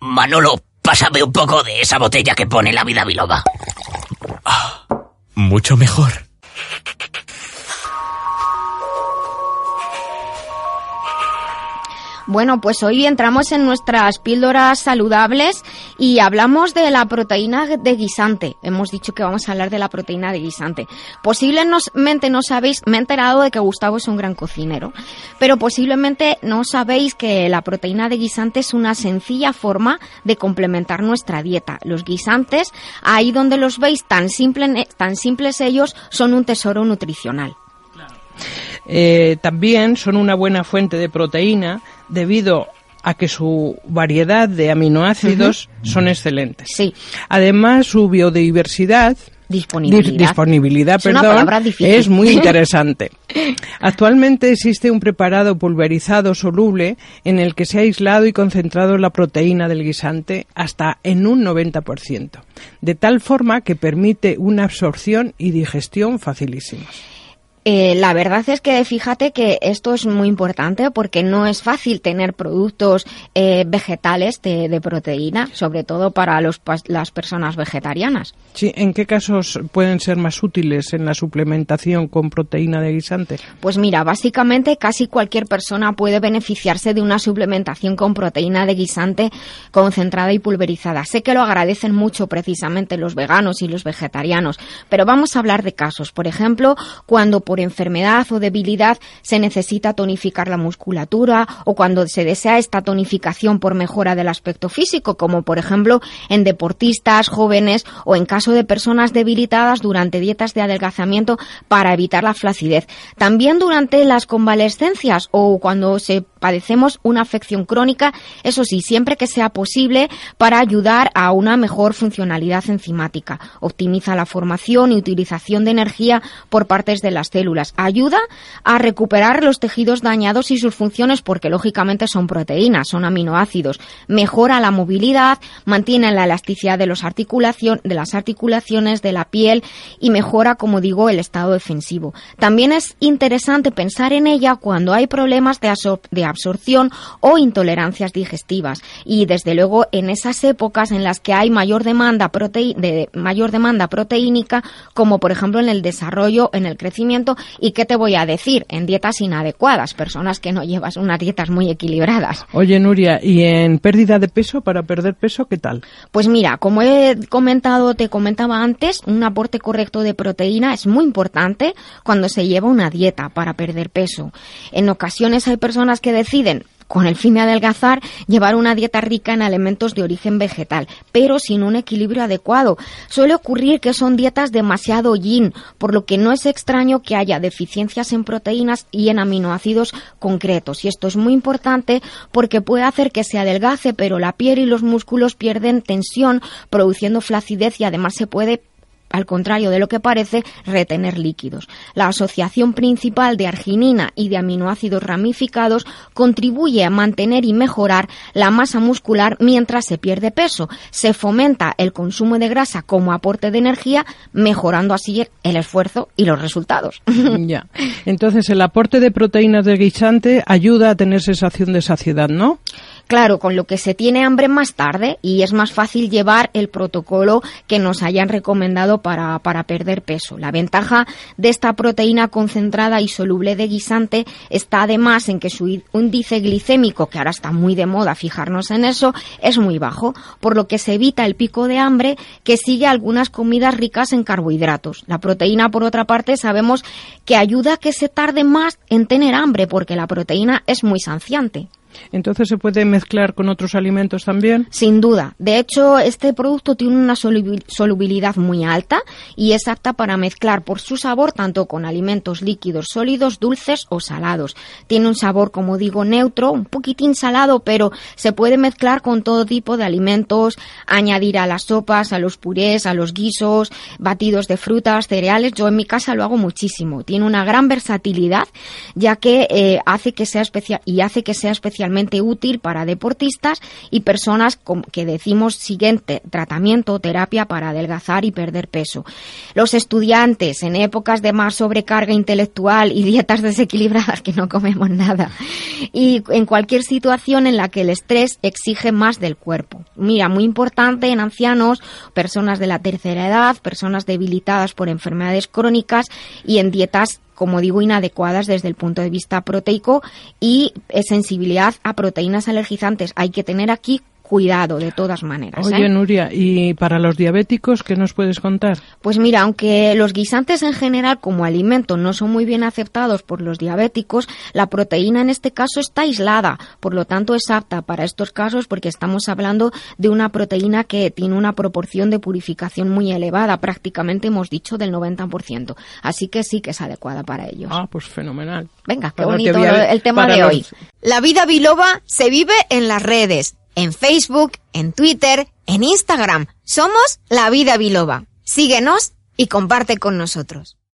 Manolo, pásame un poco de esa botella que pone la vida biloba. Ah, mucho mejor. Bueno, pues hoy entramos en nuestras píldoras saludables y hablamos de la proteína de guisante. Hemos dicho que vamos a hablar de la proteína de guisante. Posiblemente no sabéis, me he enterado de que Gustavo es un gran cocinero, pero posiblemente no sabéis que la proteína de guisante es una sencilla forma de complementar nuestra dieta. Los guisantes, ahí donde los veis tan, simple, tan simples ellos, son un tesoro nutricional. Eh, también son una buena fuente de proteína debido a que su variedad de aminoácidos son excelentes. Sí. Además, su biodiversidad disponibilidad, perdón, es muy interesante. Actualmente existe un preparado pulverizado soluble en el que se ha aislado y concentrado la proteína del guisante hasta en un 90%, de tal forma que permite una absorción y digestión facilísimas. Eh, la verdad es que fíjate que esto es muy importante porque no es fácil tener productos eh, vegetales de, proteína, sobre todo para los, las personas vegetarianas. Sí, ¿en qué casos pueden ser más útiles en la suplementación con proteína de guisante? Pues mira, básicamente casi cualquier persona puede beneficiarse de una suplementación con proteína de guisante concentrada y pulverizada. Sé que lo agradecen mucho precisamente los veganos y los vegetarianos, pero vamos a hablar de casos. Por ejemplo, cuando por enfermedad o debilidad se necesita tonificar la musculatura o cuando se desea esta tonificación por mejora del aspecto físico, como por ejemplo en deportistas jóvenes o en caso de personas debilitadas durante dietas de adelgazamiento para evitar la flacidez. También durante las convalescencias o cuando se padecemos una afección crónica, eso sí, siempre que sea posible para ayudar a una mejor funcionalidad enzimática. Optimiza la formación y utilización de energía por partes de las células. Ayuda a recuperar los tejidos dañados y sus funciones porque lógicamente son proteínas, son aminoácidos. Mejora la movilidad, mantiene la elasticidad de, las articulaciones, de la piel y mejora, como digo, el estado defensivo. También es interesante pensar en ella cuando hay problemas de, absorción o intolerancias digestivas. Y desde luego en esas épocas en las que hay mayor demanda, de mayor demanda proteínica, como por ejemplo en el desarrollo, en el crecimiento, y qué te voy a decir, en dietas inadecuadas, personas que no llevas unas dietas muy equilibradas. Oye, Nuria, ¿y en pérdida de peso, para perder peso, qué tal? Pues mira, como he comentado, te comentaba antes, un aporte correcto de proteína es muy importante cuando se lleva una dieta para perder peso. En ocasiones hay personas que deciden con el fin de adelgazar, llevar una dieta rica en alimentos de origen vegetal, pero sin un equilibrio adecuado. Suele ocurrir que son dietas demasiado yin, por lo que no es extraño que haya deficiencias en proteínas y en aminoácidos concretos. Y esto es muy importante porque puede hacer que se adelgace, pero la piel y los músculos pierden tensión, produciendo flacidez y además se puede al contrario de lo que parece, retener líquidos. La asociación principal de arginina y de aminoácidos ramificados contribuye a mantener y mejorar la masa muscular mientras se pierde peso. Se fomenta el consumo de grasa como aporte de energía, mejorando así el esfuerzo y los resultados. Ya. Entonces, el aporte de proteínas de guisante ayuda a tener sensación de saciedad, ¿no? Claro, con lo que se tiene hambre más tarde y es más fácil llevar el protocolo que nos hayan recomendado para, para perder peso. La ventaja de esta proteína concentrada y soluble de guisante está además en que su índice glicémico, que ahora está muy de moda fijarnos en eso, es muy bajo, por lo que se evita el pico de hambre que sigue algunas comidas ricas en carbohidratos. La proteína, por otra parte, sabemos que ayuda a que se tarde más en tener hambre porque la proteína es muy saciante. Entonces, ¿se puede mezclar con otros alimentos también? Sin duda. De hecho, este producto tiene una solubilidad muy alta y es apta para mezclar por su sabor tanto con alimentos líquidos, sólidos, dulces o salados. Tiene un sabor, como digo, neutro, un poquitín salado, pero se puede mezclar con todo tipo de alimentos, añadir a las sopas, a los purés, a los guisos, batidos de frutas, cereales. Yo en mi casa lo hago muchísimo. Tiene una gran versatilidad, ya que eh, hace que sea especial y hace que sea especial especialmente útil para deportistas y personas que decimos siguiente tratamiento o terapia para adelgazar y perder peso. Los estudiantes en épocas de más sobrecarga intelectual y dietas desequilibradas que no comemos nada y en cualquier situación en la que el estrés exige más del cuerpo. Mira, muy importante en ancianos, personas de la tercera edad, personas debilitadas por enfermedades crónicas y en dietas como digo, inadecuadas desde el punto de vista proteico y sensibilidad a proteínas alergizantes. Hay que tener aquí cuidado de todas maneras. Oye, ¿eh? Nuria, ¿y para los diabéticos qué nos puedes contar? Pues mira, aunque los guisantes en general como alimento no son muy bien aceptados por los diabéticos, la proteína en este caso está aislada, por lo tanto es apta para estos casos porque estamos hablando de una proteína que tiene una proporción de purificación muy elevada, prácticamente hemos dicho del 90%. Así que sí que es adecuada para ellos. Ah, pues fenomenal. Venga, qué bonito el tema de hoy. La vida biloba se vive en las redes en Facebook, en Twitter, en Instagram. Somos La Vida Biloba. Síguenos y comparte con nosotros.